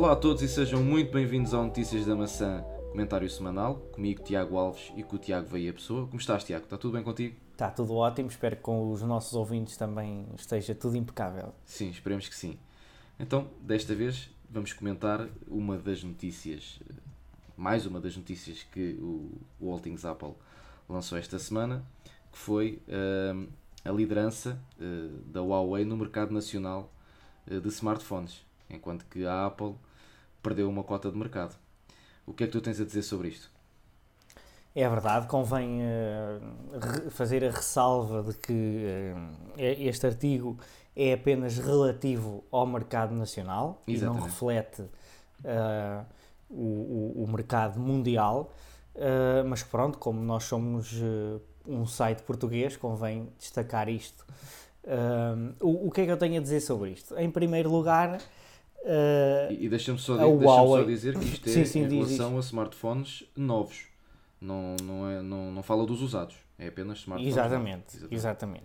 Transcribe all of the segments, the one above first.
Olá a todos e sejam muito bem-vindos ao Notícias da Maçã, comentário semanal, comigo Tiago Alves e com o Tiago Veia Pessoa. Como estás, Tiago? Está tudo bem contigo? Está tudo ótimo, espero que com os nossos ouvintes também esteja tudo impecável. Sim, esperemos que sim. Então, desta vez, vamos comentar uma das notícias, mais uma das notícias que o, o All Things Apple lançou esta semana, que foi uh, a liderança uh, da Huawei no mercado nacional uh, de smartphones, enquanto que a Apple perdeu uma cota de mercado. O que é que tu tens a dizer sobre isto? É verdade, convém uh, fazer a ressalva de que uh, este artigo é apenas relativo ao mercado nacional Exatamente. e não reflete uh, o, o, o, mercado mundial. mas pronto, como nós somos um site português, convém destacar isto. O, o, que é que eu tenho a dizer sobre isto? Em primeiro lugar, Uh, e deixa-me só, deixa só, dizer que isto é sim, sim, em relação a smartphones novos. Não, não, é, não, não fala dos usados, é apenas smartphones. Exatamente, novos. exatamente.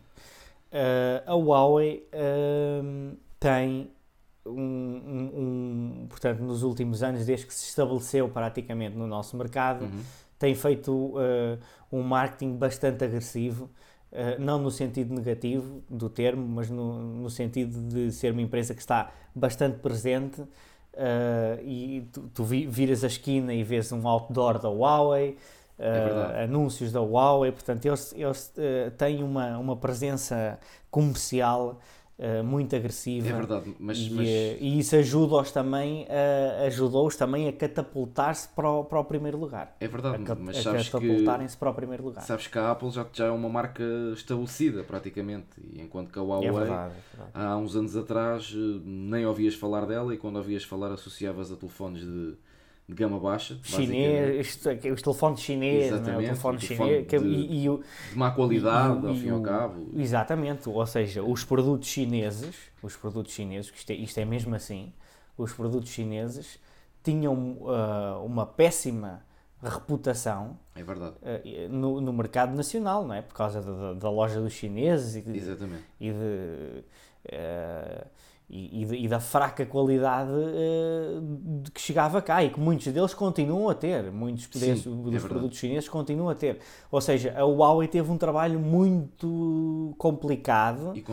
Uh, a Huawei uh, tem um, um, um, portanto, nos últimos anos, desde que se estabeleceu praticamente no nosso mercado, uhum. tem feito um marketing bastante agressivo eh, não no sentido negativo do termo, mas no, no, sentido de ser uma empresa que está bastante presente uh, e tu, tu, viras a esquina e vês um outdoor da Huawei, é anúncios da Huawei, portanto eles, eles têm uma, uma presença comercial Uh, muito agressiva. É verdade, mas, e, mas... e isso ajuda-os também, uh, ajudou-os também a catapultar-se para, o, para o primeiro lugar. É verdade, a, mas a sabes catapultarem-se para o primeiro lugar. Sabes que a Apple já, já é uma marca estabelecida praticamente, e enquanto que a Huawei, é verdade, é verdade. há uns anos atrás, eh, nem ouvias falar dela e quando ouvias falar associavas a telefones de de gama baixa. Chinês, os telefones chineses, é? exatamente, o telefone chinês de, e, e, de má qualidade, e, ao fim e ao cabo. Exatamente, ou seja, os produtos chineses, os produtos chineses, isto é, isto é mesmo assim, os produtos chineses tinham uh, uma péssima reputação é verdade. Uh, no, no, mercado nacional, não é? Por causa da, da loja dos chineses e, Exatamente. e de. Uh, e, e, da fraca qualidade uh, de que chegava cá e que muitos deles continuam a ter, muitos Sim, dos é produtos chineses continuam a ter. Ou seja, a Huawei teve um trabalho muito complicado e,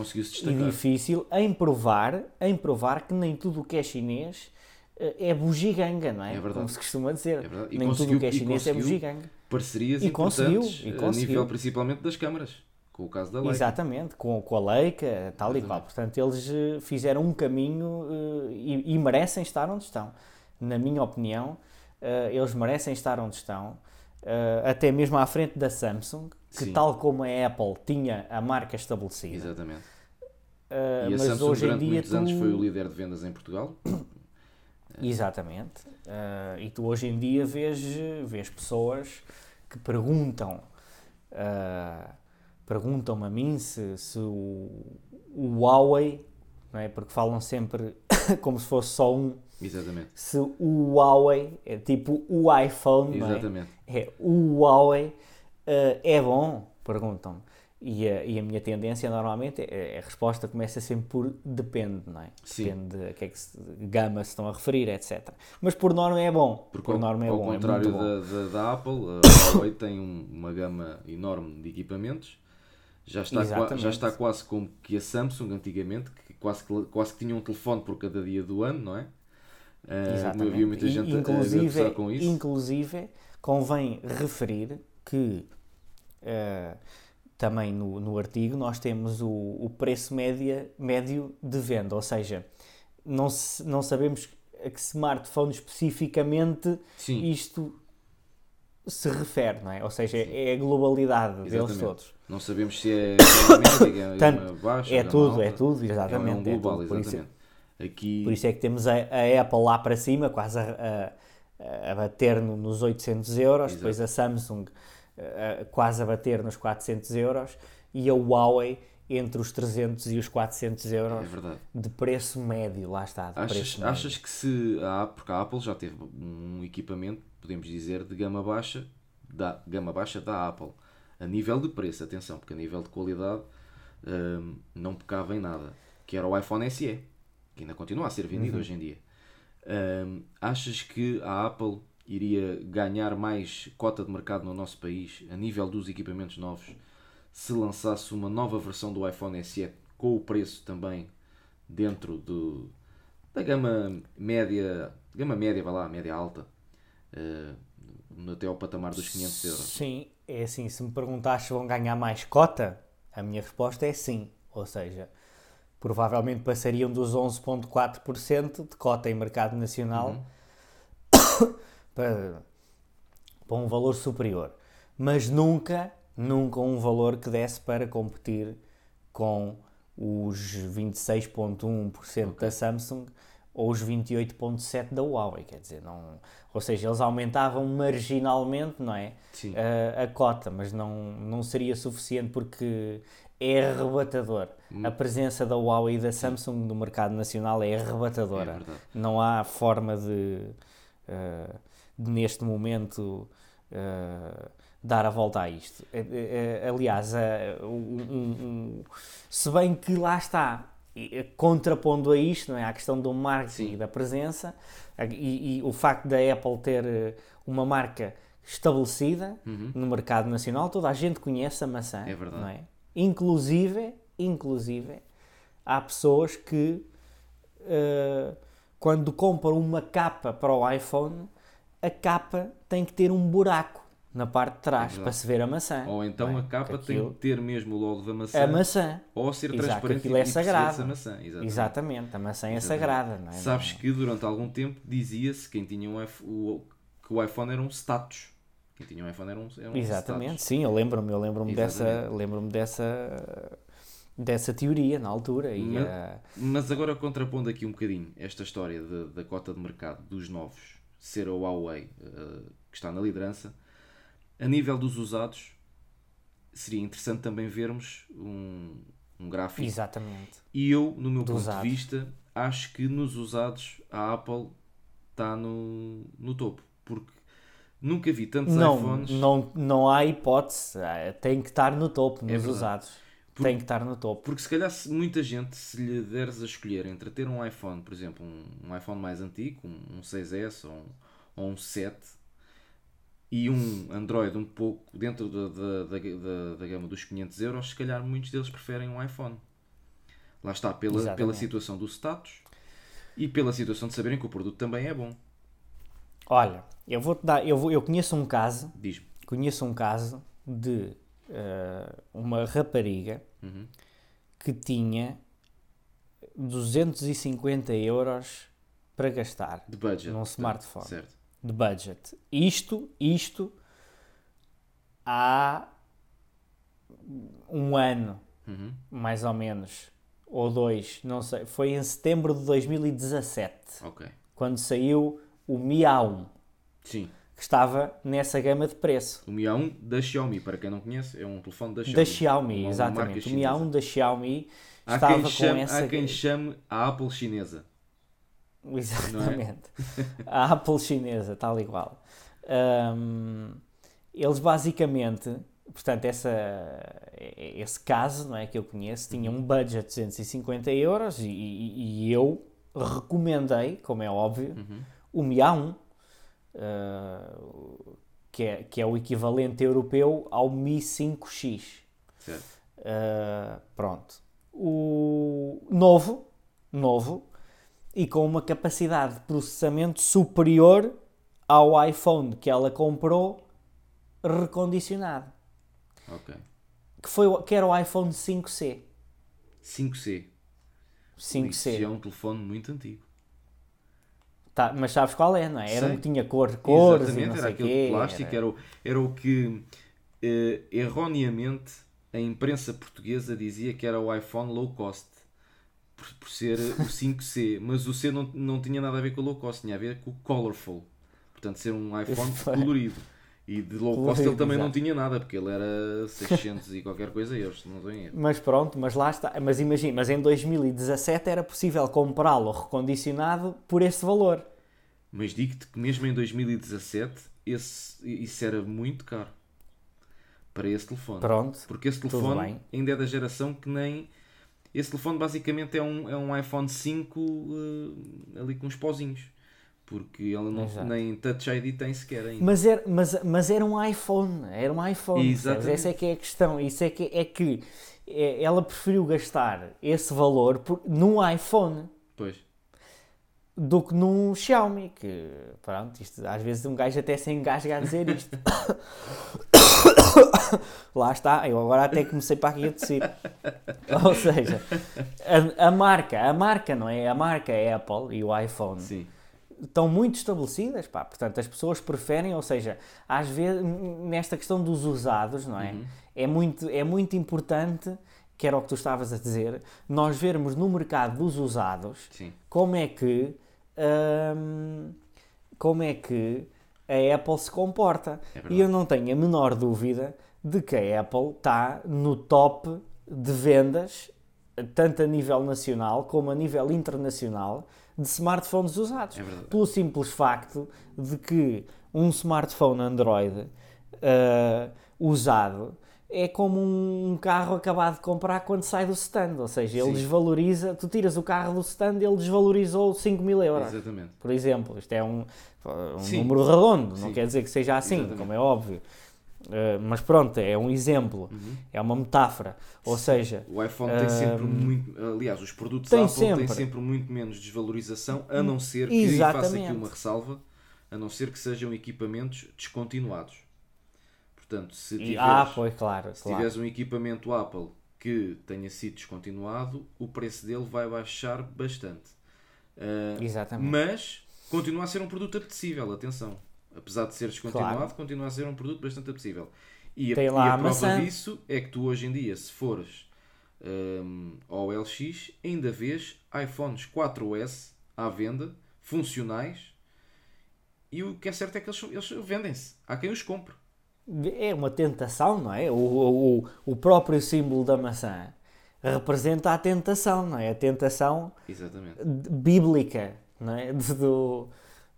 e difícil em provar, em provar que nem tudo o que é chinês uh, é bugiganga, não é? é verdade. Como se costuma dizer. É nem tudo o que é chinês é bugiganga. Parcerias e importantes e a nível principalmente das câmaras com o caso da Leica. Exatamente, com, com a Leica, tal Exatamente. e qual. Portanto, eles eh, fizeram um caminho uh, e, e, merecem estar onde estão. Na minha opinião, uh, eles merecem estar onde estão, uh, até mesmo à frente da Samsung, que Sim. tal como a Apple tinha a marca estabelecida. Exatamente. e a Samsung hoje durante em dia muitos tu... anos foi o líder de vendas em Portugal. Exatamente. e tu hoje em dia vês, vês pessoas que perguntam perguntam-me a mim se, se o, o Huawei, não é? porque falam sempre como se fosse só um. Exatamente. Se o Huawei é tipo o iPhone, Exatamente. não é? é o Huawei uh, é bom? Perguntam-me. E a, e a, minha tendência normalmente é, a resposta começa sempre por depende, não é? Sim. Depende de a que é que se, gama se estão a referir, etc. Mas por norma é bom. Porque por norma é ao bom. Ao contrário é da, da, da, Apple, a Huawei tem um, uma gama enorme de equipamentos já está, já está quase como que a Samsung antigamente, que quase, quase que tinha um telefone por cada dia do ano, não é? Uh. Havia muita gente inclusive, a com isso. Inclusive, convém referir que uh, também no, no artigo nós temos o, o preço média, médio de venda, ou seja, não, se, não sabemos a que smartphone especificamente Sim. isto se refere, não é? Ou seja, é a globalidade exatamente. deles todos. Não sabemos se é média, Tanto, baixa, é tudo, é tudo, exatamente. É um global, é tudo. exatamente. Por isso, Aqui... por isso é que temos a, a Apple lá para cima, quase a, a, a bater no, nos 800 euros, Exato. depois a Samsung a, quase a bater nos 400 euros e a Huawei entre os 300 e os 400 euros é de preço médio, lá está. achas, achas que se a, porque a Apple já teve um equipamento, podemos dizer, de gama baixa, da gama baixa da Apple, a nível de preço, atenção, porque a nível de qualidade hum, não pecava em nada, que era o iPhone SE, que ainda continua a ser vendido uhum. hoje em dia. Um, achas que a Apple iria ganhar mais cota de mercado no nosso país a nível dos equipamentos novos se lançasse uma nova versão do iPhone SE com o preço também dentro do, da gama média, gama média, vai lá, média alta, uh, até ao patamar dos 500 euros? Sim, é assim, se me perguntares se vão ganhar mais cota, a minha resposta é sim, ou seja, provavelmente passariam dos 11,4% de cota em mercado nacional uhum. para, para um valor superior. Mas nunca, nunca um valor que desse para competir com os 26,1% okay. da Samsung ou os 28,7% da Huawei, quer dizer, não, ou seja, eles aumentavam marginalmente, não é, a, a, cota, mas não, não seria suficiente porque é arrebatador. Hum. A presença da Huawei e da Samsung no mercado nacional é arrebatadora. É não há forma de, uh, de neste momento, uh, dar a volta a isto. Aliás, um, um, se bem que lá está, contrapondo a isto, não é? a questão do marketing Sim. e da presença, e, e, o facto da Apple ter uma marca estabelecida uhum. no mercado nacional, toda a gente conhece a maçã. É verdade. Não é? Inclusive, inclusive, há pessoas que uh, quando compram uma capa para o iPhone, a capa tem que ter um buraco na parte de trás para se ver a maçã. Ou então é? a capa aquilo... tem que ter mesmo o logo da maçã. A maçã. Ou ser Exato, transparente aquilo é sagrado. A maçã. Exatamente. Exatamente. a maçã é Exatamente. sagrada. Não é? Sabes que durante algum tempo dizia-se quem tinha um o, que o iPhone era um status. Quem tinha um iPhone era um, era um Exatamente, status. sim, eu lembro-me, eu lembro-me dessa, lembro-me dessa dessa teoria na altura. E, mas, uh... mas, agora contrapondo aqui um bocadinho esta história de, da cota de mercado dos novos ser a Huawei uh, que está na liderança, a nível dos usados seria interessante também vermos um, um gráfico. Exatamente. E eu, no meu ponto usados. de vista, acho que nos usados a Apple está no, no topo. Porque nunca vi tantos não, iPhones. Não, não há hipótese. É, tem que estar no topo nos é usados. Porque, tem que estar no topo. Porque se calhar se muita gente, se lhe deres a escolher entre ter um iPhone, por exemplo, um, um iPhone mais antigo, um, um 6S ou um, ou um 7, e um Android um pouco dentro da, da, da, da, gama dos 500 euros, se calhar muitos deles preferem um iPhone. Lá está, pela, pela situação do status e pela situação de saberem que o produto também é bom. Olha, eu vou te dar, eu, vou, eu conheço um caso, conheço um caso de uh, uma rapariga uhum. que tinha 250 euros para gastar de budget, num smartphone. Certo. De budget. Isto, isto há um ano, uhum. mais ou menos, ou dois, não sei. Foi em setembro de 2017. Ok. Quando saiu o Mi A1. Sim que estava nessa gama de preço. O Mi A1 da Xiaomi, para quem não conhece, é um telefone da Xiaomi. Da Xiaomi, exatamente. O Mi A1 da Xiaomi há estava com chame, essa... Há quem chame a Apple chinesa. É? Exatamente. É? a Apple chinesa, tal igual. Um, eles basicamente, portanto, essa, esse caso não é, que eu conheço, tinha um budget de 250 euros e, e, e eu recomendei, como é óbvio, uhum. o Mi A1 uh, que, é, que é o equivalente europeu ao Mi 5X. Uh, pronto. O novo, novo, e com uma capacidade de processamento superior ao iPhone que ela comprou recondicionado. Ok. Que, foi, que era o iPhone 5C. 5C. 5C. Isso é um telefone muito antigo. Tá, mas sabes qual é, não é? Era um que tinha cor, cores Exatamente, era aquele quê, plástico, era... Era, o, era o que eh, erroneamente a imprensa portuguesa dizia que era o iPhone low cost por, por ser o 5C, mas o C não, não tinha nada a ver com o low cost, tinha a ver com o colorful, portanto ser um iPhone colorido. E de low cost ele também exato. não tinha nada, porque ele era 600 e qualquer coisa euros, não erro. Mas pronto, mas lá está. Mas imagina, mas em 2017 era possível comprá-lo recondicionado por esse valor. Mas digo-te que mesmo em 2017 esse, isso era muito caro para esse telefone. Pronto. Porque esse telefone ainda é da geração que nem. Esse telefone basicamente é um, é um iPhone 5 uh, ali com uns pozinhos. Porque ela não, Exato. nem Touch ID tem sequer ainda. Mas era, mas, mas era um iPhone, era um iPhone. Exatamente. Essa é que é a questão. Isso é que, é que é, ela preferiu gastar esse valor por, num iPhone Pois. Do que num Xiaomi. Que pronto, isto, às vezes um gajo até se engasga a dizer isto. Lá está, eu agora até comecei para aqui a tossir. Ou seja, a, a marca, a marca, não é? A marca é Apple e o iPhone Sim. estão muito estabelecidas, pá. Portanto, as pessoas preferem, ou seja, às vezes, nesta questão dos usados, não é? Uhum. É, muito, é muito importante, que era o que tu estavas a dizer, nós vermos no mercado dos usados Sim. como é que hum, como é que a Apple se comporta. É e eu não tenho a menor dúvida de que a Apple está no top de vendas, tanto a nível nacional como a nível internacional, de smartphones usados. É. Pelo simples facto de que um smartphone Android ah, usado é como um carro acabado de comprar quando sai do stand, ou seja, ele Sim. desvaloriza, tu tiras o carro do stand ele desvalorizou 5 mil euros, Exatamente. por exemplo. Isto é um, um número redondo, não Sim. quer dizer que seja assim, Exatamente. como é óbvio. Ah, mas pronto, é um exemplo, Uhum. é uma metáfora. Ou seja, O iPhone tem sempre Hum, muito. Aliás, os produtos tem Apple têm sempre. sempre muito menos desvalorização, a não ser que, Exatamente. aqui uma ressalva, a não ser que sejam equipamentos descontinuados. Portanto, se e- tiveres, ah, pois claro, se claro. tiveres um equipamento Apple que tenha sido descontinuado, o preço dele vai baixar bastante. Ah, Exatamente. mas continua a ser um produto apetecível, atenção. Apesar de ser descontinuado, Claro. continua a ser um produto bastante apetecível. E a, Tem e lá a a prova maçã. disso é que tu hoje em dia, se fores hum, ao LX, ainda vês iPhones 4S à venda, funcionais, e o que é certo é que eles, eles vendem-se. Há quem os compre. É uma tentação, não é? O, o, o- próprio símbolo da maçã representa a tentação, não é? A tentação Exatamente. bíblica, não é? Do,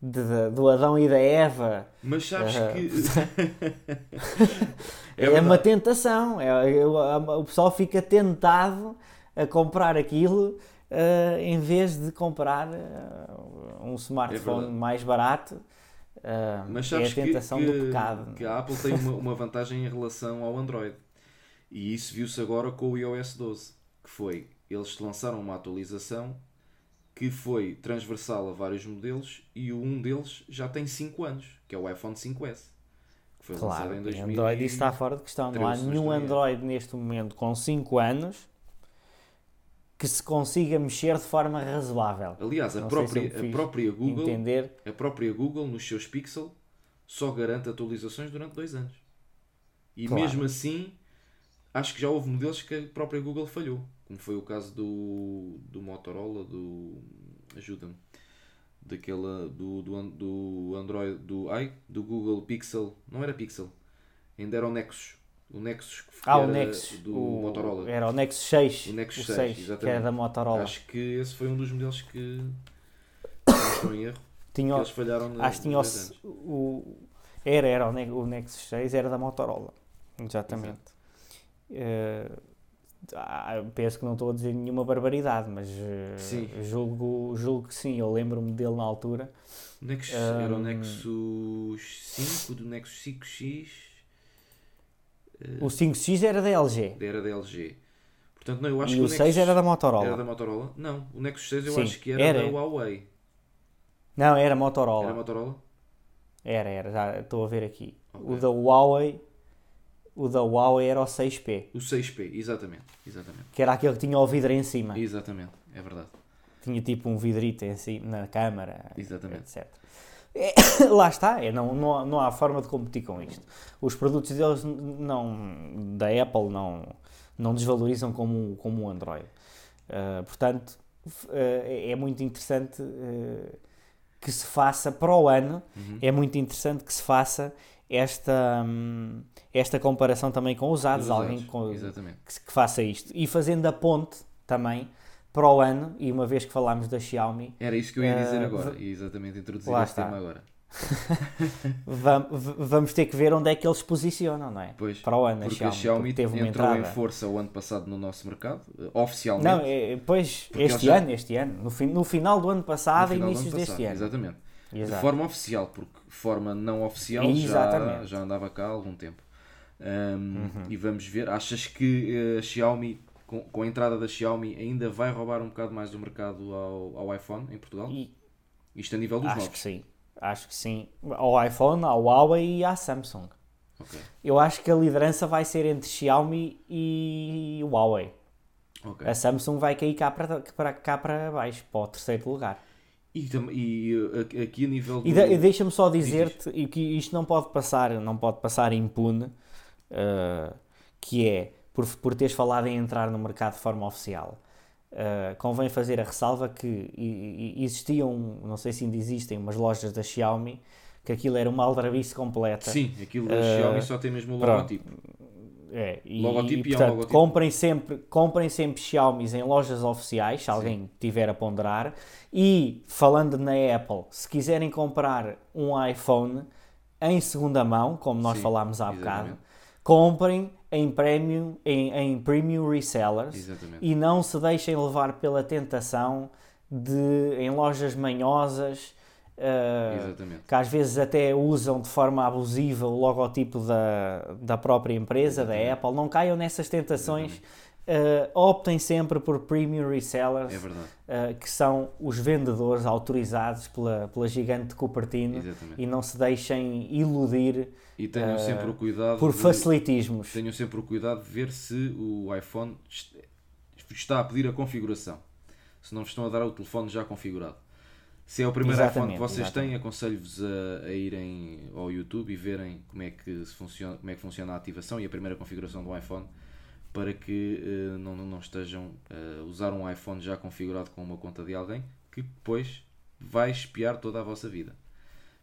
de- do Adão e da Eva. Mas sabes Ah. que. É, verdade. uma tentação. É, é- o pessoal fica tentado a comprar aquilo eh, em vez de comprar eh, um smartphone verdade. mais barato. Eh, Mas é a sabes que- tentação que, do pecado. que a Apple tem uma, uma vantagem em relação ao Android. E isso viu-se agora com o iOS 12. Que foi, eles lançaram uma atualização que foi transversal a vários modelos e um deles já tem 5 anos, que é o iPhone 5S. Que foi Claro, lançado em 2000 Android isso está fora de questão. Não há 13, se não nenhum. Android neste momento com 5 anos que se consiga mexer de forma razoável. Aliás, a Não sei se própria, a própria Google, Entender? a própria Google nos seus Pixel só garante atualizações durante dois anos. E Claro. mesmo assim, acho que já houve modelos que a própria Google falhou, como foi o caso do, do Motorola, do ajuda-me, daquela do, do, do Android, do ai, do Google Pixel, não era Pixel, ainda era o Nexus, o Nexus que Ah, o Nexus. do o- Motorola. Era o Nexus 6. O Nexus o 6, que exatamente. era da Motorola. Acho que esse foi um dos modelos que, não estou em erro, tinha, eles falharam na, acho que tinha o, o- Era, era o, o Nexus 6, era da Motorola. Exatamente. Ah, penso que não estou a dizer nenhuma barbaridade, mas Sim. julgo, julgo que sim. Eu lembro-me dele na altura. Nexus, era o. Nexus 5, do Nexus 5X, O 5X era da LG. era da LG. Portanto, não, eu acho E que o o 6 Nexus era da Motorola. era da Motorola. Não, o Nexus 6 eu Sim, acho que era, era. da Huawei. Não, era Motorola. Era Motorola? Era, era, já estou a ver aqui. Ok. O da Huawei, o da Huawei era o 6P, O 6P, exatamente. Exatamente. que era aquele que tinha o vidro em cima. Exatamente, é verdade. Tinha tipo um vidrito em cima, na câmara, Exatamente. etc. É, lá está, é, não, não, há, não há forma de competir com isto. Os produtos deles não, da Apple não, não desvalorizam como, como o Android. Ah, portanto, ah, é muito interessante ah, que se faça para o ano, Uhum. é muito interessante que se faça esta, hum, esta comparação também com usados, Os alguém usados, com- que, que faça isto. E fazendo a ponte também para o ano, e uma vez que falámos da Xiaomi, Era isso que eu ia dizer Ah, agora. E exatamente introduzir Lá este tema agora. vamos ter que ver onde é que eles se posicionam, não é? Pois, Para o ano, a porque Xiaomi, a Xiaomi teve uma entrou em força o ano passado no nosso mercado, eh, oficialmente. Não, é, pois, este eles já- ano, este ano, no, fin- no final do ano no passado, do inícios ano deste passado, ano. Exatamente. De Exato. forma oficial, porque forma não oficial já, já andava cá há algum tempo. Um, Uhum. E vamos ver. Achas que a Xiaomi, com, com a entrada da Xiaomi, ainda vai roubar um bocado mais do mercado ao, ao iPhone em Portugal? E Isto a nível dos acho novos. que sim. Acho que sim. Ao iPhone, ao Huawei e à Samsung. Ok, Eu acho que a liderança vai ser entre Xiaomi e Huawei. ok. A Samsung vai cair cá para, para, cá para baixo, para o terceiro lugar. E, e, eh, aqui a nível do... E, de- deixa-me só dizer-te e que isto não pode passar, não pode passar impune, uh, que é, por, por teres falado em entrar no mercado de forma oficial, uh, convém fazer a ressalva que existiam, não sei se ainda existem, umas lojas da Xiaomi, que aquilo era uma aldrabice completa. Sim, aquilo da Eh, Xiaomi só tem mesmo o logotipo. É, e, Logotipo e, e é um portanto, logotipo. comprem sempre, comprem sempre Xiaomis em lojas oficiais, se alguém tiver a ponderar. E, falando na Apple, se quiserem comprar um iPhone em segunda mão, como nós Sim, falámos há bocado, exatamente. comprem em premium, em, em premium resellers Exatamente. e não se deixem levar pela tentação de, em lojas manhosas, Exatamente. que às vezes até usam de forma abusiva o logotipo da, da própria empresa, da Apple, não caiam nessas tentações. Uh, optem sempre por premium resellers, É uh, que são os vendedores autorizados pela, pela gigante de Cupertino Exatamente. e não se deixem iludir E tenham eh, sempre o cuidado por de- facilitismos. tenham sempre o cuidado de ver se o iPhone est- está a pedir a configuração. Se não vos estão a dar o telefone já configurado. Se é o primeiro iPhone que Exatamente, vocês exatamente. têm, aconselho-vos a, a irem ao YouTube e verem como é, que se funciona, como é que funciona a ativação e a primeira configuração do iPhone para que eh, não, não estejam a usar um iPhone já configurado com uma conta de alguém que depois vai espiar toda a vossa vida.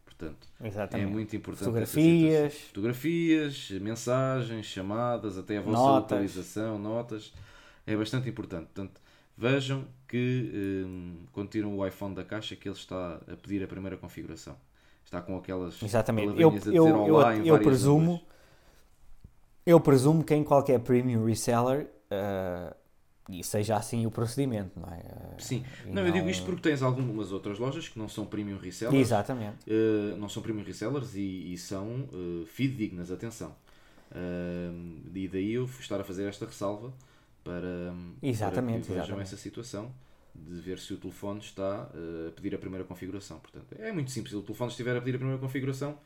Portanto, Exatamente. é muito importante. Fotografias. Fotografias, mensagens, chamadas, até a vossa Notas. localização, notas. É bastante importante. Portanto, vejam que hum, quando tiram o iPhone da caixa que ele está a pedir a primeira configuração. Está com aquelas Exatamente. Eu, eu, dizer eu, eu presumo. Eu presumo que em qualquer premium reseller uh, e seja assim o procedimento, não é? Uh, Sim. e Não, eu digo isto porque tens algumas outras lojas que não são premium resellers. Exatamente. Uh, não são premium resellers e, e são uh, fidedignas, atenção. Uh, e daí eu estar a fazer esta ressalva para, Exatamente, para que vejam exatamente. essa situação de ver se o telefone está uh, a pedir a primeira configuração. Portanto, é muito simples. Se o telefone estiver a pedir a primeira configuração,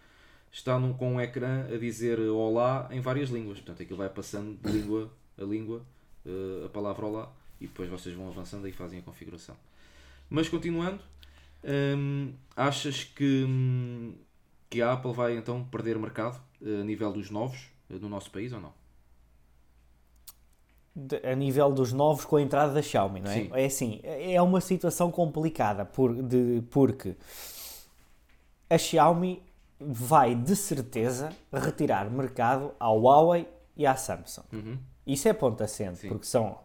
está num, com um ecrã a dizer olá em várias línguas. Portanto, aquilo vai passando de língua a língua uh, a palavra olá e depois vocês vão avançando e fazem a configuração. Mas continuando, hum, achas que, hum, que a Apple vai então perder mercado eh, a nível dos novos eh, no nosso país ou não? De- a nível dos novos com a entrada da Xiaomi, não é? Sim. É assim, é uma situação complicada por, de, porque a Xiaomi vai de certeza retirar mercado ao Huawei e à Samsung. Uhum. Isso é ponto assente, Sim. porque são,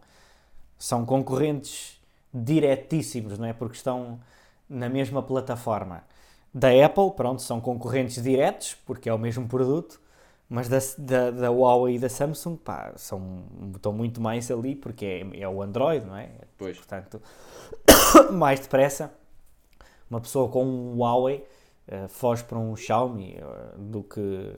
são concorrentes diretíssimos, não é? Porque estão na mesma plataforma da Apple, pronto, são concorrentes diretos, porque é o mesmo produto, mas da, da, da Huawei e da Samsung, pá, são, estão muito mais ali, porque é, é o Android, não é? Pois. Portanto, mais depressa, uma pessoa com um Huawei eh, foge para um Xiaomi eh, do que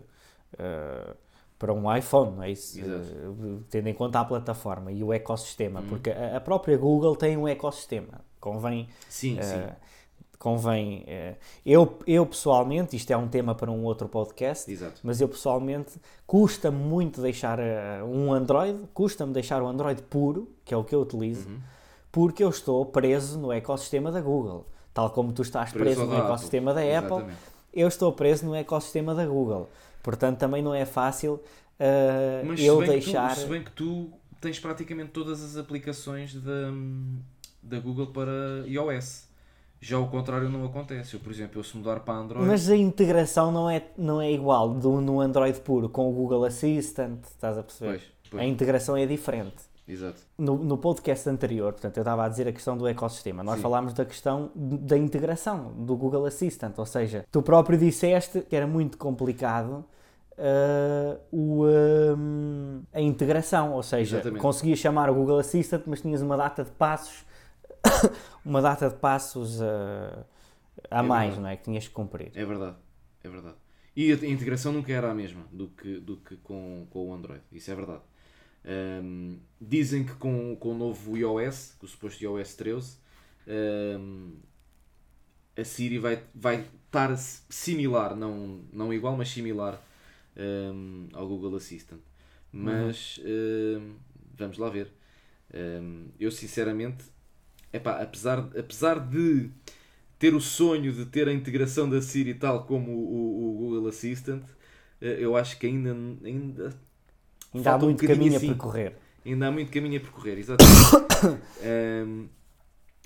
eh, para um iPhone, não é isso? Exato. Tendo em conta a plataforma e o ecossistema, Uhum. porque a, a própria Google tem um ecossistema, convém Sim, sim. eh, convém. eu, eu pessoalmente, isto é um tema para um outro podcast, Exato. mas eu pessoalmente custa-me muito deixar um Android, custa-me deixar o Android puro, que é o que eu utilizo, Uhum. porque eu estou preso no ecossistema da Google. Tal como tu estás preso, ao no Apple. ecossistema da Apple, Exatamente. eu estou preso no ecossistema da Google. Portanto, também não é fácil eh, Mas eu se, deixar. tu, se bem que tu tens praticamente todas as aplicações da, da Google para iOS. Já o contrário não acontece. Eu, por exemplo, eu se mudar para Android. Mas a integração não é, não é igual do, no Android puro com o Google Assistant, estás a perceber? Pois, pois. A integração é diferente. Exato. No, no podcast anterior, portanto, eu estava a dizer a questão do ecossistema. Nós Sim. falámos da questão da integração do Google Assistant, ou seja, tu próprio disseste que era muito complicado ah, o, ah, a integração, ou seja, Exatamente. conseguias chamar o Google Assistant, mas tinhas uma data de passos, uma data de passos a, Há É mais, verdade. não é? Que tinhas que cumprir. É verdade, é verdade. E a integração nunca era a mesma do que, do que com, com o Android, isso é verdade. Ahm, dizem que com, com o novo iOS, o suposto iOS 13, ahm, a Siri vai, vai estar similar, não, não igual, mas similar ahm, ao Google Assistant. Mas ahm, vamos lá ver. Eu sinceramente, epá, apesar, apesar de ter o sonho de ter a integração da Siri tal como o, o- o Google Assistant, eh, eu acho que ainda, ainda, Ainda há falta um muito bocadinho caminho assim. a percorrer. ainda há muito caminho a percorrer, exatamente. Ahm,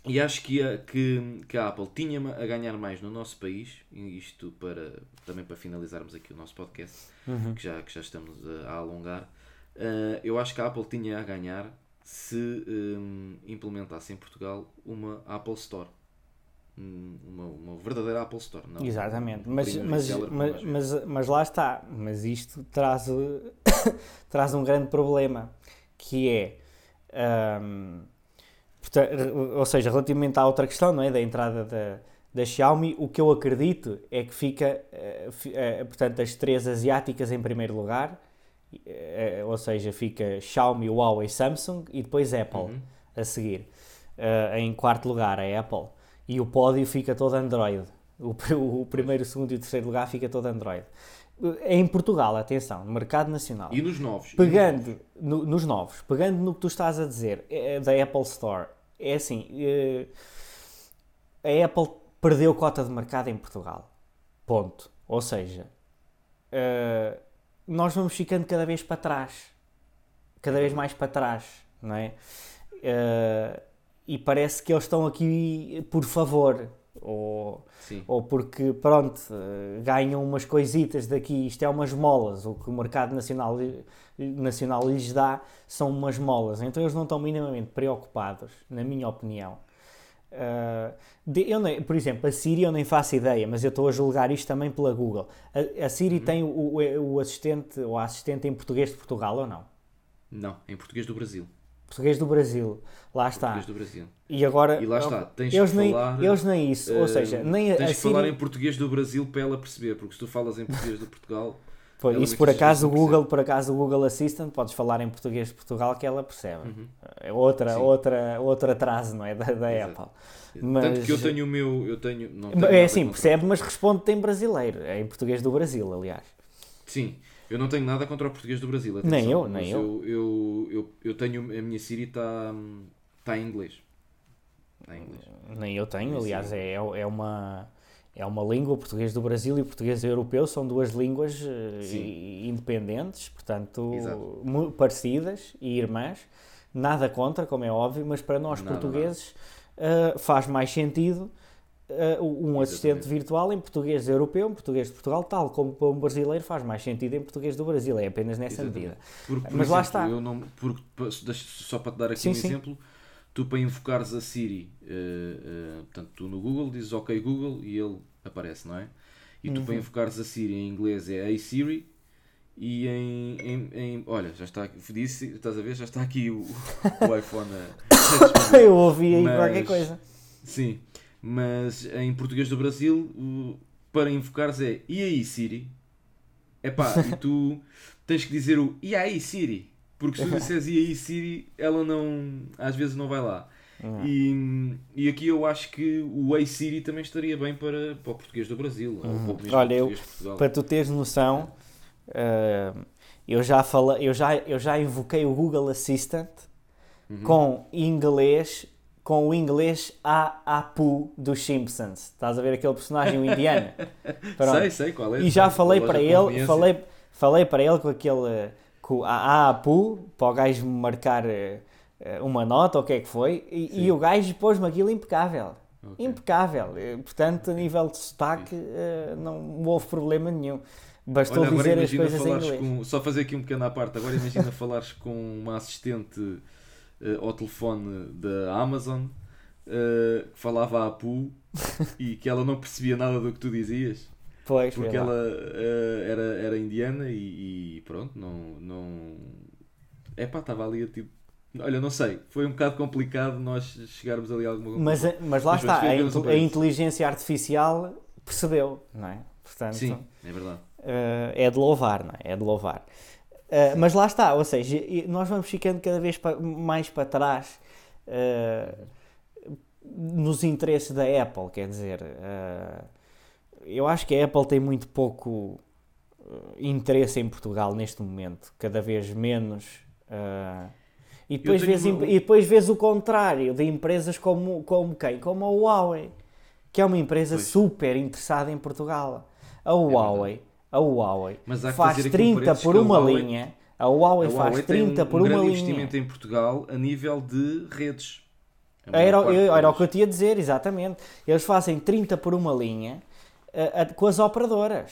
e acho que a, que, que a Apple tinha a ganhar mais no nosso país, isto para, também para finalizarmos aqui o nosso podcast, Uhum. que, já, que já estamos a, a alongar, ah, eu acho que a Apple tinha a ganhar se hum, implementasse em Portugal uma Apple Store. Uma, uma verdadeira Apple Store. Não Exatamente, um mas, mas, mas, nós mas, mas lá está. Mas isto traz, traz um grande problema que é. porta- ou seja, relativamente à outra questão, não é? Da entrada da, da Xiaomi, o que eu acredito é que fica, eh, eh, portanto, as três asiáticas em primeiro lugar, eh, ou seja, fica Xiaomi, Huawei, Samsung e depois Apple Uhum. a seguir. Em quarto lugar, a Apple. E o pódio fica todo Android. O, o primeiro, o segundo e o terceiro lugar fica todo Android. Eh, Em Portugal, atenção, no mercado nacional. E nos novos. e nos novos. Pegando no- nos novos, pegando no que tu estás a dizer eh, da Apple Store, é assim: eh, a Apple perdeu cota de mercado em Portugal. Ponto. Ou seja, eh, nós vamos ficando cada vez para trás, cada vez mais para trás, não é? Eh, e parece que eles estão aqui por favor, ou Sim. ou porque, pronto, eh, ganham umas coisitas daqui, isto é umas molas, o que o mercado nacional, nacional lhes dá são umas molas, então eles não estão minimamente preocupados, na minha opinião. Eh, de- eu nem- por exemplo, a Siri eu nem faço ideia, mas eu estou a julgar isto também pela Google. A, a Siri tem o, o, o assistente ou a assistente em português de Portugal ou não? Não, em português do Brasil. Português do Brasil, lá está. Português do Brasil. E agora E lá está, tens eles que nem, falar, eles nem isso, ou eh, seja, nem a, tens a que falar Siri em português do Brasil para ela perceber, porque se tu falas em português do Portugal, Foi, Ela isso por acaso o Google, por acaso o Google Assistant, podes falar em português de Portugal que ela percebe. Uhum. É outra, Sim. outra, outra atraso, não é? Da, da. Apple. tanto Mas- que eu tenho o meu, eu tenho, não tenho É assim, percebe, mas responde-te em brasileiro. É em português do Brasil, aliás. Sim, eu não tenho nada contra o português do Brasil. Nem atenção, eu, nem eu. Eu, eu, eu, eu tenho, a minha Siri está tá em inglês. Está em inglês. Nem eu tenho, aliás, é, é uma. É uma língua, o português do Brasil e o português europeu são duas línguas eh, Sim. independentes, portanto, Exato. parecidas e irmãs. Nada contra, como é óbvio, mas para nós Nada, portugueses eh, faz mais sentido eh, um assistente virtual em português europeu, em português de Portugal, tal como para um brasileiro faz mais sentido em português do Brasil. É apenas nessa Exatamente. medida. Porque, por Mas lá exemplo, está. Eu não, porque, só para te dar aqui Sim, um sim. exemplo, tu para invocares a Siri, eh, eh, portanto, tu no Google dizes OK Google e ele aparece, não é? E tu para Uhum. invocares a Siri em inglês é Hey Siri e em, em, em- olha, já está aqui, disse, estás a ver, já está aqui o, o iPhone a, a. Eu ouvi aí Mas- qualquer coisa. Sim, mas em português do Brasil, para invocares é e aí Siri? Epá, e tu tens que dizer o e aí Siri? Porque se tu disseres e aí Siri, ela não, às vezes não vai lá. Uhum. E, e aqui eu acho que o Ei Siri também estaria bem para, para o português do Brasil, Uhum. Olha, eu-. Para tu teres noção, eh, eu, já falei, eu, já, eu já invoquei o Google Assistant Uhum. com inglês, com o inglês A Apu dos Simpsons. Estás a ver aquele personagem o indiano? Sei, sei qual é. E já falei para ele, falei, falei para ele com aquele com a Apu, para o gajo me marcar eh, uma nota ou o que é que foi, e, e o gajo pôs-me aquilo impecável. Ok. Impecável. Eh, Portanto, a nível de sotaque, eh, não houve problema nenhum. Bastou Olha, dizer as coisas em inglês. com. Só fazer aqui um pequeno à parte. Agora imagina falares com uma assistente eh, ao telefone da Amazon eh, que falava a Apu e que ela não percebia nada do que tu dizias Pois, porque ela eh, era, era indiana e, e pronto, não. não... Epá, estava ali a tipo. Olha, não sei, foi um bocado complicado nós chegarmos ali a alguma Mas, mas lá mas está, a, a inteligência artificial percebeu, não é? Portanto, Sim, é verdade. Uh, é de louvar, não é? É de louvar. Uh, mas lá está, ou seja, nós vamos ficando cada vez mais para trás uh, nos interesses da Apple, quer dizer, eu acho que a Apple tem muito pouco interesse em Portugal neste momento, cada vez menos. e, depois vês, uma... e depois vês o contrário de empresas como, como quem? Como a Huawei, que é uma empresa pois. super interessada em Portugal. A é Huawei, a Huawei faz 30 por uma Huawei, linha. A Huawei, a Huawei faz 30 um, por um uma linha. Investimento em Portugal a nível de redes. Era, era o que eu tinha a dizer, exatamente. Eles fazem 30 por uma linha a, a, com as operadoras.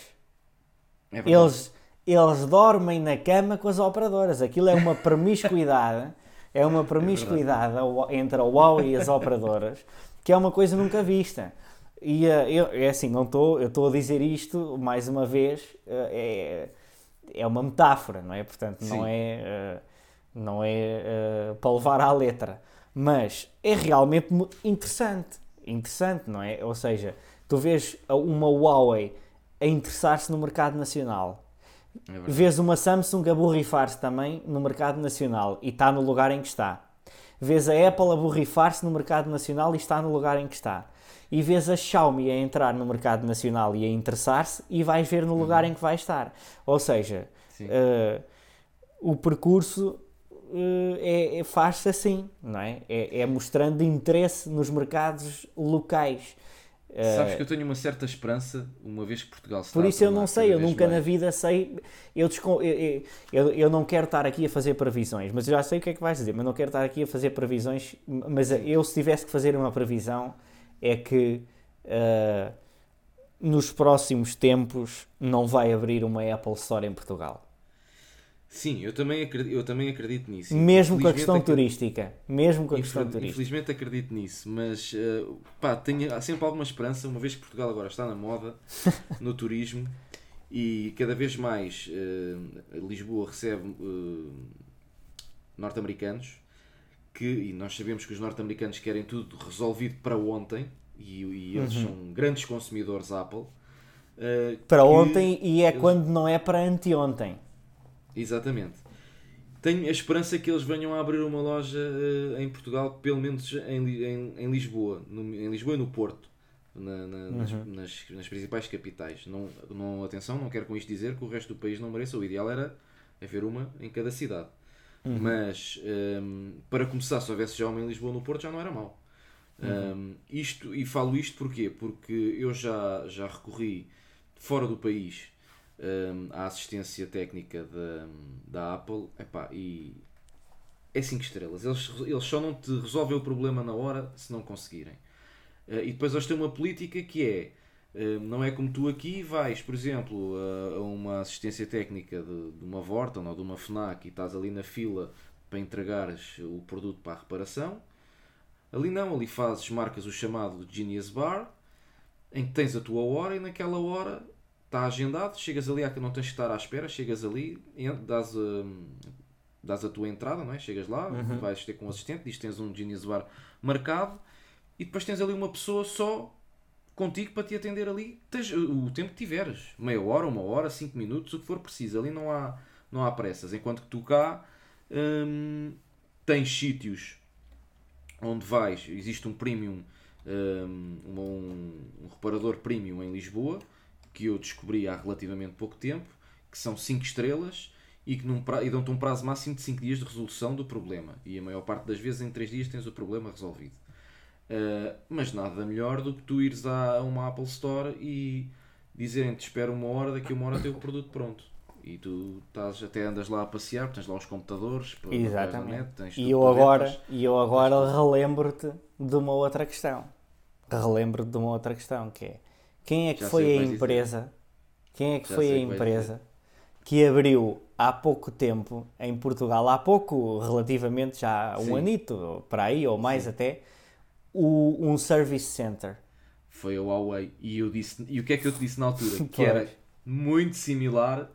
É eles, eles dormem na cama com as operadoras. Aquilo é uma promiscuidade. é uma é promiscuidade é entre a Huawei e as operadoras que é uma coisa nunca vista. E uh, eu, é assim, não estou, eu estou a dizer isto mais uma vez, uh, é, é uma metáfora, não é? Portanto, Sim. não é, uh, não é para levar à letra, mas é realmente interessante, interessante, não é? Ou seja, tu vês uma Huawei a interessar-se no mercado nacional, é vês uma Samsung a borrifar-se também no mercado nacional e está no lugar em que está. Vês a Apple a borrifar-se no mercado nacional e está no lugar em que está e vês a Xiaomi a entrar no mercado nacional e a interessar-se e vais ver no lugar uhum. em que vai estar. Ou seja, uh, o percurso uh, é, é faz-se assim, não é? é? é? mostrando interesse nos mercados locais. Sabes eh, que eu tenho uma certa esperança, uma vez que Portugal se Por isso eu não sei, eu nunca na vida sei. Eu, eu, eu, eu, não quero estar aqui a fazer previsões, mas eu já sei o que é que vais dizer, mas não quero estar aqui a fazer previsões. Mas eu, se tivesse que fazer uma previsão, é que uh, nos próximos tempos não vai abrir uma Apple Store em Portugal. Sim, eu também acredito, eu também acredito nisso. Mesmo com a questão turística. Mesmo com a questão turística. Infelizmente acredito nisso, mas uh, pá, tenho sempre alguma esperança, uma vez que Portugal agora está na moda, no turismo, e cada vez mais uh, Lisboa recebe uh, norte-americanos, que, e nós sabemos que os norte-americanos querem tudo resolvido para ontem, e, e eles uhum. são grandes consumidores Apple. Uh, para ontem e é eles... quando não é para anteontem. Exatamente. Tenho a esperança que eles venham a abrir uma loja uh, em Portugal, pelo menos em, em, em Lisboa, no, em Lisboa e no Porto, na, na, uhum. nas, nas, nas, principais capitais. Não, não, atenção, não quero com isto dizer que o resto do país não mereça. O ideal era haver uma em cada cidade. Uhum. Mas um, para começar, se houvesse já uma em Lisboa no Porto, já não era mau. Uhum. Um, isto, e falo isto porquê? Porque eu já, já recorri fora do país um, à assistência técnica da, da Apple epá, e é 5 estrelas. Eles, eles só não te resolvem o problema na hora se não conseguirem. Uh, e depois eles têm uma política que é não é como tu aqui vais, por exemplo, a, uma assistência técnica de, de, uma Vorton ou de uma FNAC e estás ali na fila para entregares o produto para a reparação. Ali não, ali fazes, marcas o chamado Genius Bar, em que tens a tua hora e naquela hora está agendado, chegas ali, não tens que estar à espera, chegas ali, dás, hum, dás a tua entrada, não é? chegas lá, uhum. vais ter com o assistente, diz que tens um Genius Bar marcado e depois tens ali uma pessoa só contigo para te atender ali o tempo que tiveres. Meia hora, uma hora, cinco minutos, o que for preciso. Ali não há, não há pressas. Enquanto que tu cá hum, tens sítios onde vais, existe um premium, hum, um, um, reparador premium em Lisboa, que eu descobri há relativamente pouco tempo, que são 5 estrelas e que pra... dão-te um prazo máximo de 5 dias de resolução do problema. E a maior parte das vezes em 3 dias tens o problema resolvido. Uh, mas nada melhor do que tu ires a uma Apple Store e dizerem-te espera uma hora, daqui a uma hora tem o produto pronto. E tu estás, até andas lá a passear, tens lá os computadores, Exatamente. Net, e, eu agora, e eu agora relembro-te de uma outra questão. Relembro-te de uma outra questão que é quem é que Já foi a empresa? Dizer. Quem é que Já foi a empresa que abriu há pouco tempo em Portugal, há pouco, relativamente já um Sim. anito, para aí, ou mais Sim. até, o, um service center. Foi a Huawei. E, eu disse, e o que é que eu te disse na altura? que era muito similar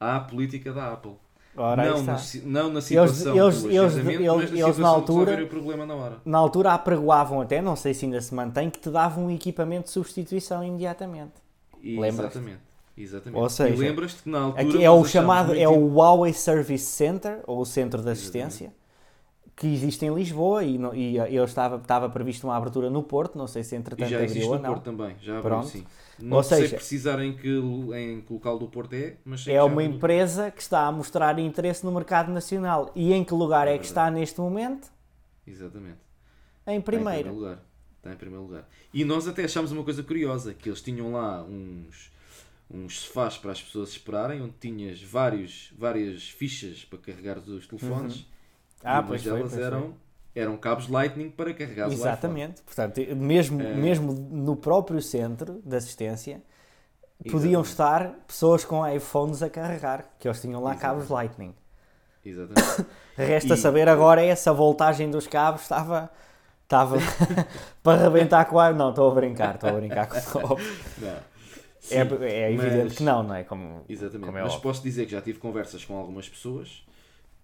à política da Apple. Ora, não, no não na situação eles- do eles- eles- eles na altura- o problema na hora. Na altura apregoavam até, não sei se ainda se mantém, que te davam um equipamento de substituição imediatamente. E- Lembras-te? Exatamente. Exatamente. Ou seja, e lembras-te que na altura. É o chamado, é o Huawei Service Center, ou o Centro de Assistência, que existe em Lisboa e, no- e eu estava, estava previsto uma abertura no Porto, não sei se E entretanto já existe abriu no não. Porto também, já abriu Pronto. sim. Não Ou sei seja- precisar em que, em que local do Porto é, mas É que uma abriu empresa que está a mostrar interesse no mercado nacional. E em que lugar é, que verdade. está neste momento? Exatamente. Em em primeiro. primeiro lugar. Está em primeiro lugar. E nós até achámos uma coisa curiosa, que eles tinham lá uns, uns sofás para as pessoas esperarem, onde tinhas vários, várias fichas para carregar os telefones. Ah, pois foi, pois eram, eram cabos Lightning para carregar. Exatamente. Portanto, mesmo, É. mesmo no próprio centro de assistência, podiam Exatamente. estar pessoas com iPhones a carregar, que eles tinham lá Exatamente. cabos Lightning. Exatamente. Resta E- saber agora é se a voltagem dos cabos estava, estava para arrebentar com a... Não, estou a brincar, estou a brincar com o. É, Sim, é evidente mas- que não, não é? Como, Exatamente. como é Mas óbvio. posso dizer que já tive conversas com algumas pessoas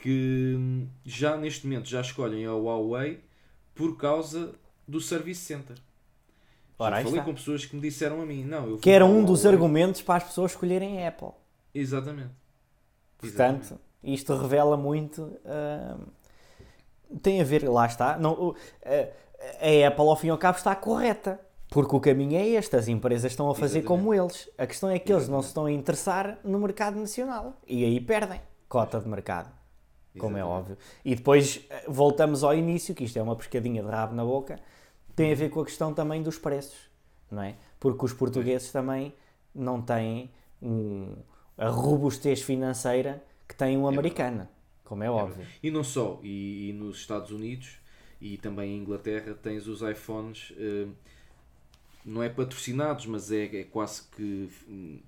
que hum, já neste momento já escolhem a Huawei por causa do Service Center. Ora, já falei está. com pessoas que me disseram a mim, não, Que era um dos argumentos para as pessoas escolherem a Apple. Exatamente. Portanto, isto revela muito. hum, tem a ver, lá está. Não, a, a Apple, ao fim e ao cabo, está correta. Porque o caminho é este, as empresas estão a fazer Exatamente. como eles. A questão é que eles não se estão a interessar no mercado nacional. E aí perdem cota de mercado, como é óbvio. E depois eh, voltamos ao início, que isto é uma pescadinha de rabo na boca, tem a ver com a questão também dos preços, não é? Porque os portugueses também não têm um, a robustez financeira que tem um americano, como é óbvio. E não só, e, e nos Estados Unidos e também em Inglaterra tens os iPhones, eh, não é patrocinados, mas é, é quase que. hum,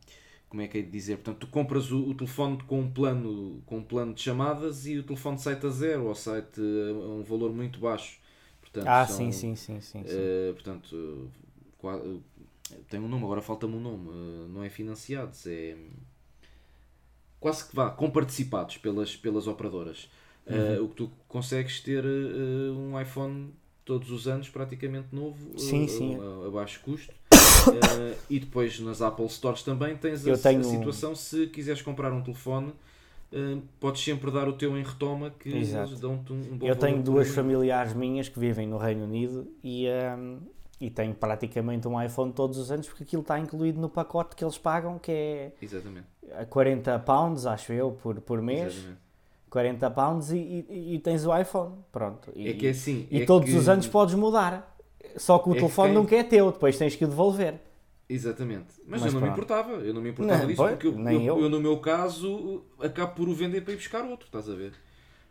Como é que é de dizer? Portanto, tu compras o, o telefone com um, plano, com um plano de chamadas e o telefone sai-te a zero ou sai-te a um valor muito baixo. Portanto, Ah, são, sim, sim, sim, sim. sim. eh, portanto, eh, tem um nome, agora falta-me um nome. eh, não é financiados, é quase que vá, comparticipados pelas, pelas operadoras. Uhum. o que tu consegues ter um iPhone todos os anos praticamente novo, Sim, sim. A, a baixo custo. Eh, e depois nas Apple Stores também tens a, tenho a um- situação se quiseres comprar um telefone. eh, podes sempre dar o teu em retoma que Exato. eles dão-te um, um bom Eu tenho duas familiares minhas que vivem no Reino Unido e, hum, e tenho praticamente um iPhone todos os anos porque aquilo está incluído no pacote que eles pagam, que é Exatamente. a 40 pounds, acho eu, por, por mês. exatamente. 40 pounds e, e- e tens o iPhone. Pronto. E, É que é assim. e é todos que- os anos podes mudar. Só que o É que telefone quem- nunca é teu, depois tens que o devolver. Exatamente. Mas, Mas eu não me importava. Eu não me importava Não, disso pois, porque eu, nem eu- eu. eu, no meu caso, acabo por o vender para ir buscar outro. Estás a ver?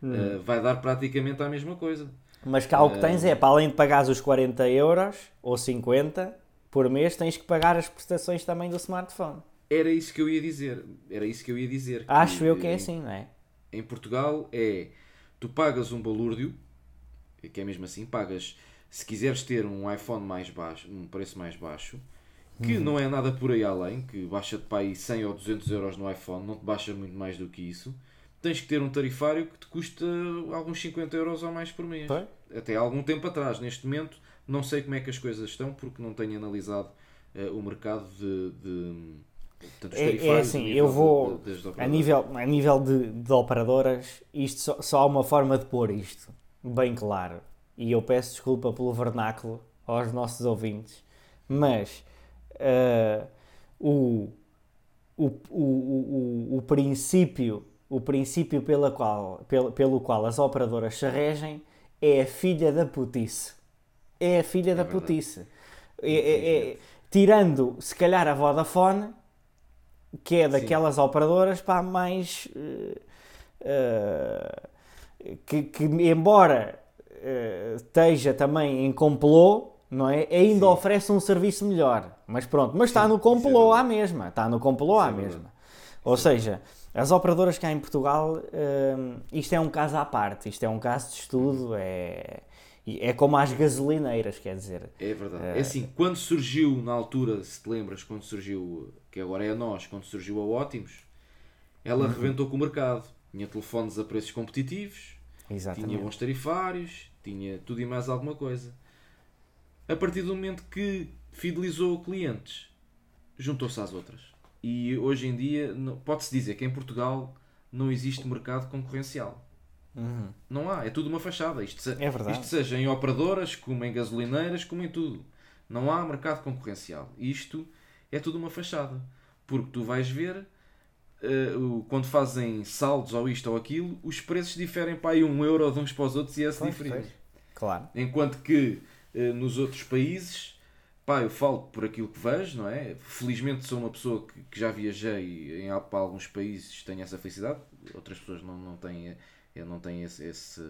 Hum. Eh, vai dar praticamente a mesma coisa. Mas cá o que tens é, para além de pagares os 40 euros ou 50 por mês, tens que pagar as prestações também do smartphone. Era isso que eu ia dizer. Era isso que eu ia dizer. que, Acho eu que é eh, assim, não é? Em Portugal é tu pagas um balúrdio, que é mesmo assim, pagas se quiseres ter um iPhone mais baixo, um preço mais baixo, que Uhum. não é nada por aí além, que baixa-te para aí 100 ou 200 euros no iPhone, não te baixa muito mais do que isso, tens que ter um tarifário que te custa alguns 50 euros ou mais por mês. Até há algum tempo atrás, neste momento, não sei como é que as coisas estão, porque não tenho analisado eh, o mercado de. de portanto, É, é tarifários assim, a nível eu vou. de- A operadoras. nível, a nível de, de operadoras, isto só, só há uma forma de pôr isto bem claro. E eu peço desculpa pelo vernáculo aos nossos ouvintes, mas ah, o, o, o, o, princípio, o princípio pela qual, pelo, pelo qual as operadoras se regem é a filha da putice. É a filha da verdade. putice. É- é- é- tirando, se calhar, a Vodafone, que é daquelas operadoras pá, mais eh, eh, que, que embora esteja também em complô, não é? Ainda Sim. oferece um serviço melhor. Mas pronto, mas está no complô à mesma. Está no complô à mesma. Ou seja, as operadoras cá em Portugal, hum, isto é um caso à parte, isto é um caso de estudo, é, é como as gasolineiras, quer dizer. É verdade. É assim, quando surgiu na altura, se te lembras, quando surgiu, que agora é a nós, quando surgiu a Ótimos, ela reventou com o mercado. Tinha telefones a preços competitivos, Exatamente. tinha bons tarifários, tinha tudo e mais alguma coisa. A partir do momento que fidelizou clientes, juntou-se às outras. E hoje em dia, pode-se dizer que em Portugal não existe mercado concorrencial. Uhum. Não há, é tudo uma fachada. Isto, se- É verdade. isto seja em operadoras, como em gasolineiras, como em tudo. Não há mercado concorrencial. Isto é tudo uma fachada. Porque tu vais ver, o- quando fazem saldos ou isto ou aquilo, os preços diferem para aí um euro de uns para os outros e é esse Pois, diferente. Claro. Enquanto que eh, nos outros países, pá, eu falo por aquilo que vejo, não é? Felizmente sou uma pessoa que, que já viajei em para alguns países, tenho essa felicidade, outras pessoas não, não têm, eh, não têm esse, esse,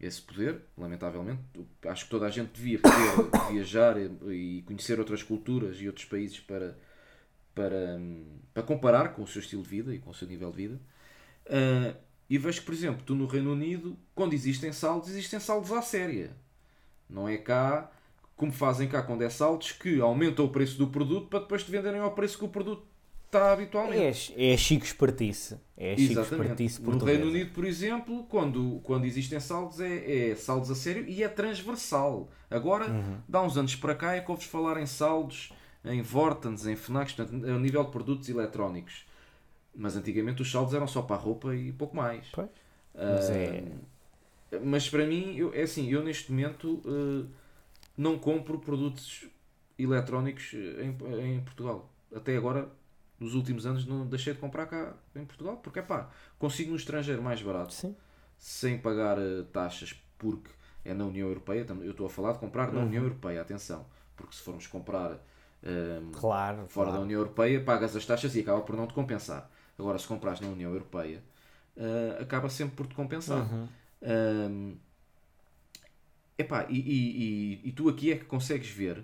esse poder, lamentavelmente. Acho que toda a gente devia poder viajar e, e conhecer outras culturas e outros países para, para, para comparar com o seu estilo de vida e com o seu nível de vida. Ah, e vejo que, por exemplo, tu no Reino Unido, quando existem saldos, existem saldos à séria. Não é cá, como fazem cá quando é saldos, que aumentam o preço do produto para depois te venderem ao preço que o produto está habitualmente. É, é chico espertice. É chico Exatamente. espertice No. Reino Unido, por exemplo, quando, quando existem saldos, é, é saldos a sério e é transversal. Agora, Uhum. dá uns anos para cá, é que ouves falar em saldos, em Vortens, em Fnac, portanto, a nível de produtos eletrónicos. Mas antigamente os saldos eram só para a roupa e pouco mais. Pois. Mas Ah, é- mas para mim, eu, é assim, eu neste momento eh, não compro produtos eletrónicos eh, em, em Portugal. Até agora, nos últimos anos, não deixei de comprar cá em Portugal, porque é pá, consigo no estrangeiro mais barato, Sim. sem pagar eh, taxas, porque é na União Europeia. Eu estou a falar de comprar na Uhum. União Europeia, atenção, porque se formos comprar eh, Claro. fora claro. da União Europeia, pagas as taxas e acaba por não te compensar. Agora, se compras na União Europeia, eh, acaba sempre por te compensar. Uhum. Hum, epá, e, e, e, e tu aqui é que consegues ver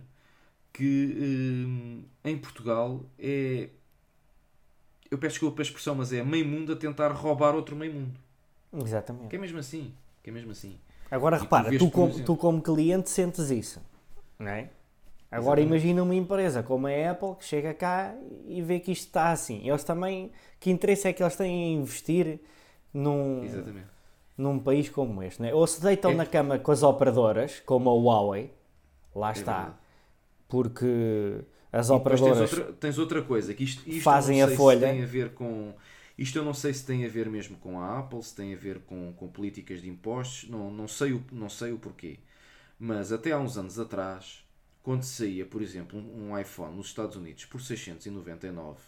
que hum, em Portugal é. Eu peço desculpa pela expressão, mas é meio mundo a tentar roubar outro meio mundo. Exatamente. Que é mesmo assim. Que é mesmo assim. Agora tu repara, tu, por como, tu como cliente sentes isso, não é? Agora Exatamente. imagina uma empresa como a Apple que chega cá e vê que isto está assim. Eles também, que interesse é que eles têm em investir num, Exatamente. num país como este, não é? Ou se deitam É- na cama com as operadoras, como a Huawei, lá É está, verdade. porque as E depois tens operadoras outra, tens outra coisa, que isto, isto fazem a folha. Tem a ver com, isto eu não sei se tem a ver mesmo com a Apple, se tem a ver com, com políticas de impostos, não, não, sei o, não sei o porquê. Mas até há uns anos atrás, quando saía, por exemplo, um, iPhone nos Estados Unidos por 699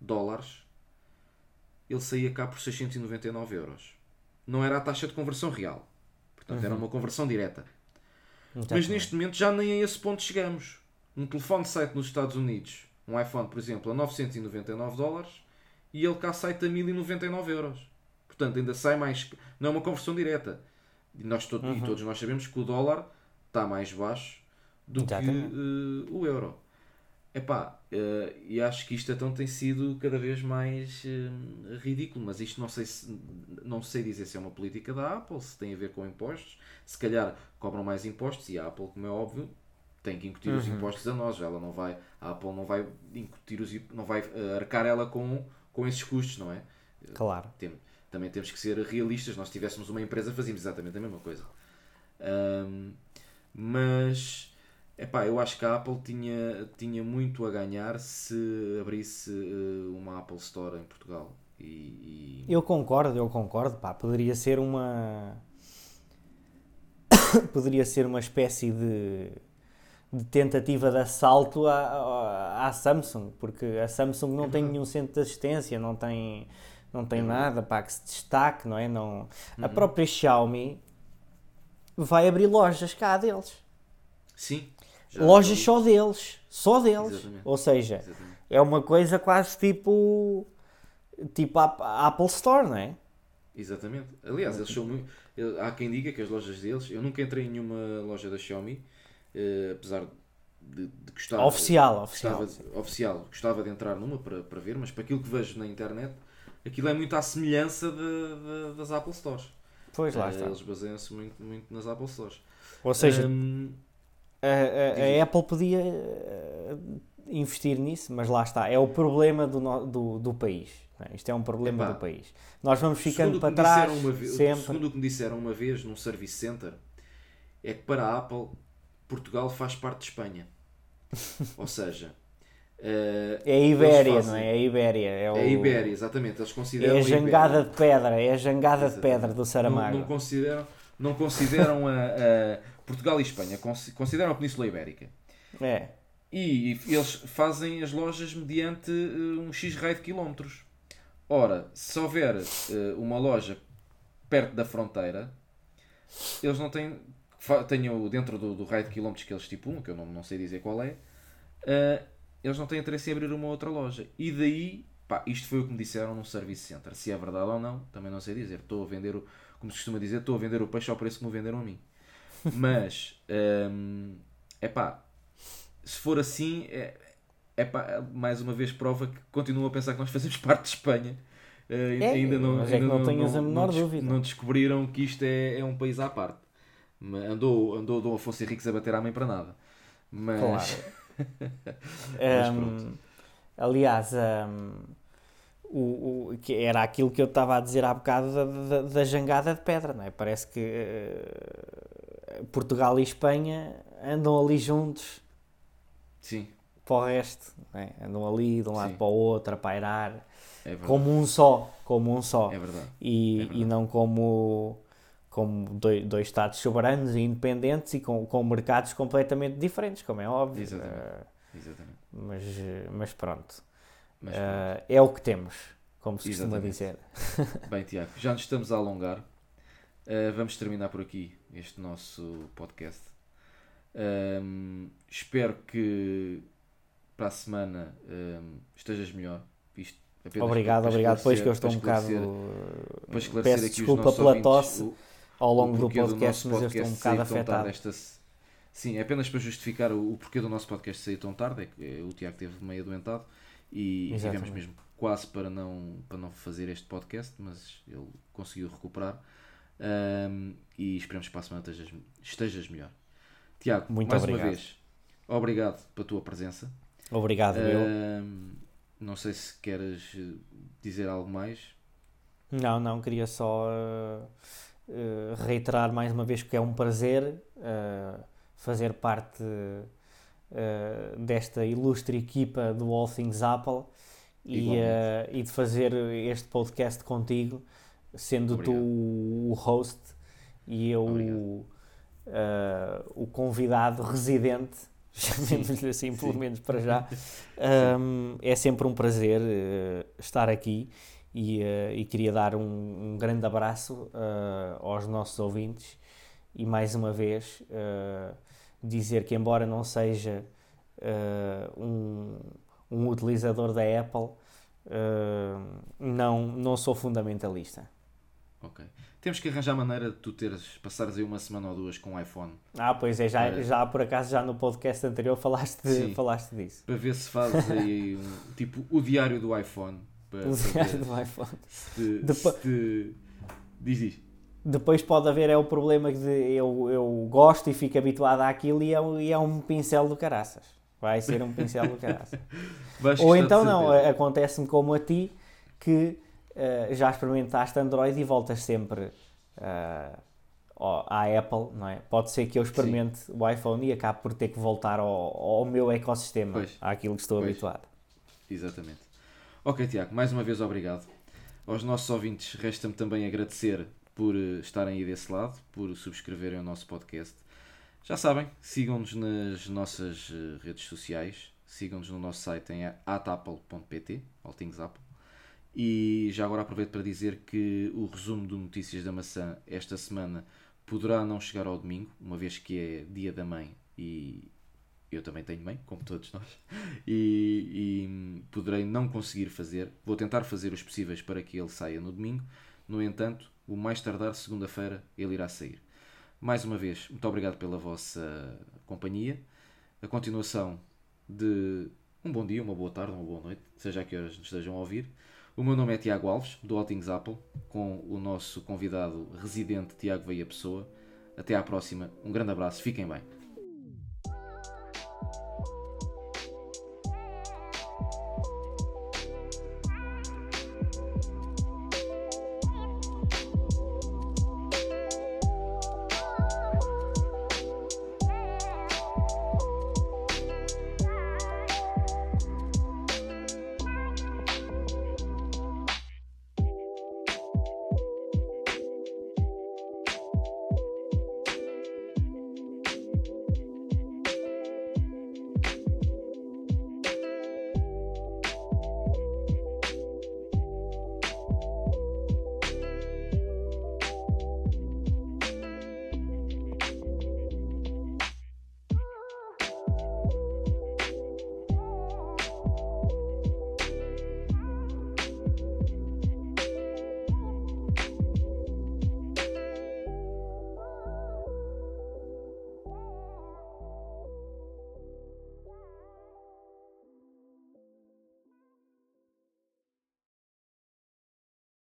dólares, ele saía cá por 699 euros. Não era a taxa de conversão real. Portanto, era uma conversão direta. Mas Exatamente. neste momento já nem a esse ponto chegamos. Um telefone sai nos Estados Unidos, um iPhone, por exemplo, a 999 dólares e ele cá sai a 1099 euros. Portanto, ainda sai mais. Não é uma conversão direta. E, nós to- Uhum. e todos nós sabemos que o dólar está mais baixo do Exatamente. que eh, o euro. Epá, eh, e acho que isto então tem sido cada vez mais eh, ridículo, mas isto não sei, se, não sei dizer se é uma política da Apple, se tem a ver com impostos, se calhar cobram mais impostos e a Apple, como é óbvio, tem que incutir os impostos a nós, ela não vai, a Apple não vai incutir os, não vai eh, arcar ela com, com esses custos, não é? Claro. Tem- também temos que ser realistas. Nós tivéssemos uma empresa, fazíamos exatamente a mesma coisa. Ahm, mas, epá, eu acho que a Apple tinha, tinha muito a ganhar se abrisse eh, uma Apple Store em Portugal. E, e- Eu concordo, eu concordo, pá, poderia ser uma poderia ser uma espécie de, de tentativa de assalto à, à, Samsung, porque a Samsung não tem nenhum centro de assistência, não tem não tem nada, pá, que se destaque, não é? Não, a própria Xiaomi vai abrir lojas cá deles. Sim. Já- lojas só deles, só deles. Exatamente. Ou seja, Exatamente. é uma coisa quase tipo tipo a a Apple Store, não é? Exatamente. Aliás, eles são muito. Há quem diga que as lojas deles. Eu nunca entrei em nenhuma loja da Xiaomi, eh, apesar de, de gostar. Oficial, oficial. Gostava, oficial. Gostava de entrar numa para, para ver, mas para aquilo que vejo na internet, aquilo é muito à semelhança de- de- das Apple Stores. Pois lá Eh, está. Eles baseiam-se muito, muito nas Apple Stores. Ou seja, Hum, a, a-. Apple podia eh, investir nisso, mas lá está, é o problema do, do, do país. É? Isto é um problema Epá, do país. Nós vamos ficando para trás. Vez, sempre. Segundo o que me disseram uma vez num service center, é que para a Apple, Portugal faz parte de Espanha. Ou seja, Uh, é a Ibéria, fazem... não é? É a Ibéria. É, o... é a Ibéria, exatamente. Eles consideram é a jangada de pedra, é a jangada exatamente. de pedra do Saramago. Não, não consideram, não consideram a, a, Portugal e Espanha, consideram a Península Ibérica. É. E, eles fazem as lojas mediante uh, um X raio de quilómetros. Ora, se houver uh, uma loja perto da fronteira, eles não têm. Tenham dentro do, do raio de quilómetros que eles estipulam, que eu não, não sei dizer qual é, uh, eles não têm interesse em abrir uma outra loja. E daí, pá, isto foi o que me disseram no Service Center. Se é verdade ou não, também não sei dizer. Estou a vender, o, como se costuma dizer, estou a vender o peixe ao preço que me venderam a mim. Mas, é um, pá, se for assim, é, é pá, mais uma vez prova que continuo a pensar que nós fazemos parte de Espanha. Uh, é, ainda não, mas é que não, não tenhas a menor não, dúvida. Não descobriram que isto é, é um país à parte. Andou, andou Dom Afonso Henriques a bater à mãe para nada. Mas. Claro. um, aliás, um, o, o, que era aquilo que eu estava a dizer há bocado da, da, da jangada de pedra, não é? Parece que uh, Portugal e Espanha andam ali juntos. Sim. Para o resto, é? andam ali de um lado Sim. para o outro a pairar é como um só, como um só. É verdade. E, é verdade. e não como como dois, dois Estados soberanos e independentes e com, com mercados completamente diferentes, como é óbvio. Exatamente. Uh, Exatamente. Mas, mas pronto. Mas pronto. Uh, é o que temos, como se Exatamente. costuma dizer. Bem, Tiago, já nos estamos a alongar. Uh, vamos terminar por aqui este nosso podcast. Um, espero que para a semana um, estejas melhor. Isto obrigado, obrigado. Depois que eu estou um bocado. Peço aqui desculpa pela tosse. O, ao longo do podcast, do mas eu estou um bocado afetado. Esta... Sim, é apenas para justificar o, o, porquê do nosso podcast sair tão tarde, é que é, o Tiago teve meio adoentado e tivemos mesmo quase para não, para não fazer este podcast, mas ele conseguiu recuperar um, e esperamos que para a semana estejas, estejas melhor. Tiago, Muito mais obrigado. uma vez, obrigado pela tua presença. Obrigado, eu. não sei se queres dizer algo mais. Não, não, queria só uh, uh, reiterar mais uma vez que é um prazer uh, fazer parte uh, desta ilustre equipa do All Things Apple e, e, de fazer este podcast contigo, sendo Obrigado. tu o host e eu o, o convidado residente chamemos-lhe assim, pelo Sim. menos para já. Um, é sempre um prazer uh, estar aqui e, uh, e queria dar um, um grande abraço uh, aos nossos ouvintes e mais uma vez uh, dizer que embora não seja um, um utilizador da Apple não, não sou fundamentalista ok temos que arranjar maneira de tu teres, passares aí uma semana ou duas com o iPhone. Ah, pois é, já, para... já por acaso já no podcast anterior falaste, Sim, falaste disso. Para ver se fazes aí um, tipo o diário do iPhone para, para do iPhone. Se, Depois... se te... Diz, diz. Depois pode haver é o problema de eu, eu gosto e fico habituado àquilo e é, e é um pincel do caraças. Vai ser um pincel do caraças. Ou então não, acontece-me como a ti que uh, já experimentaste Android e voltas sempre uh, à Apple, não é? Pode ser que eu experimente Sim. o iPhone e acabe por ter que voltar ao, ao meu ecossistema, pois. àquilo que estou pois. habituado. Exatamente. Ok, Tiago, mais uma vez obrigado. Aos nossos ouvintes, resta-me também agradecer por eh, estarem aí desse lado, por subscreverem o nosso podcast. Já sabem, sigam-nos nas nossas eh, redes sociais, sigam-nos no nosso site em atapple.pt, Apple. E já agora aproveito para dizer que o resumo do Notícias da Maçã esta semana poderá não chegar ao domingo, uma vez que é dia da mãe e eu também tenho mãe, como todos nós, e, e, poderei não conseguir fazer. Vou tentar fazer os possíveis para que ele saia no domingo. No entanto, o mais tardar, segunda-feira, ele irá sair. Mais uma vez, muito obrigado pela vossa companhia. A continuação de um bom dia, uma boa tarde, uma boa noite, seja a que horas nos estejam a ouvir. O meu nome é Tiago Alves, do Altings Apple, com o nosso convidado residente Tiago Veia Pessoa. Até à próxima, um grande abraço, fiquem bem.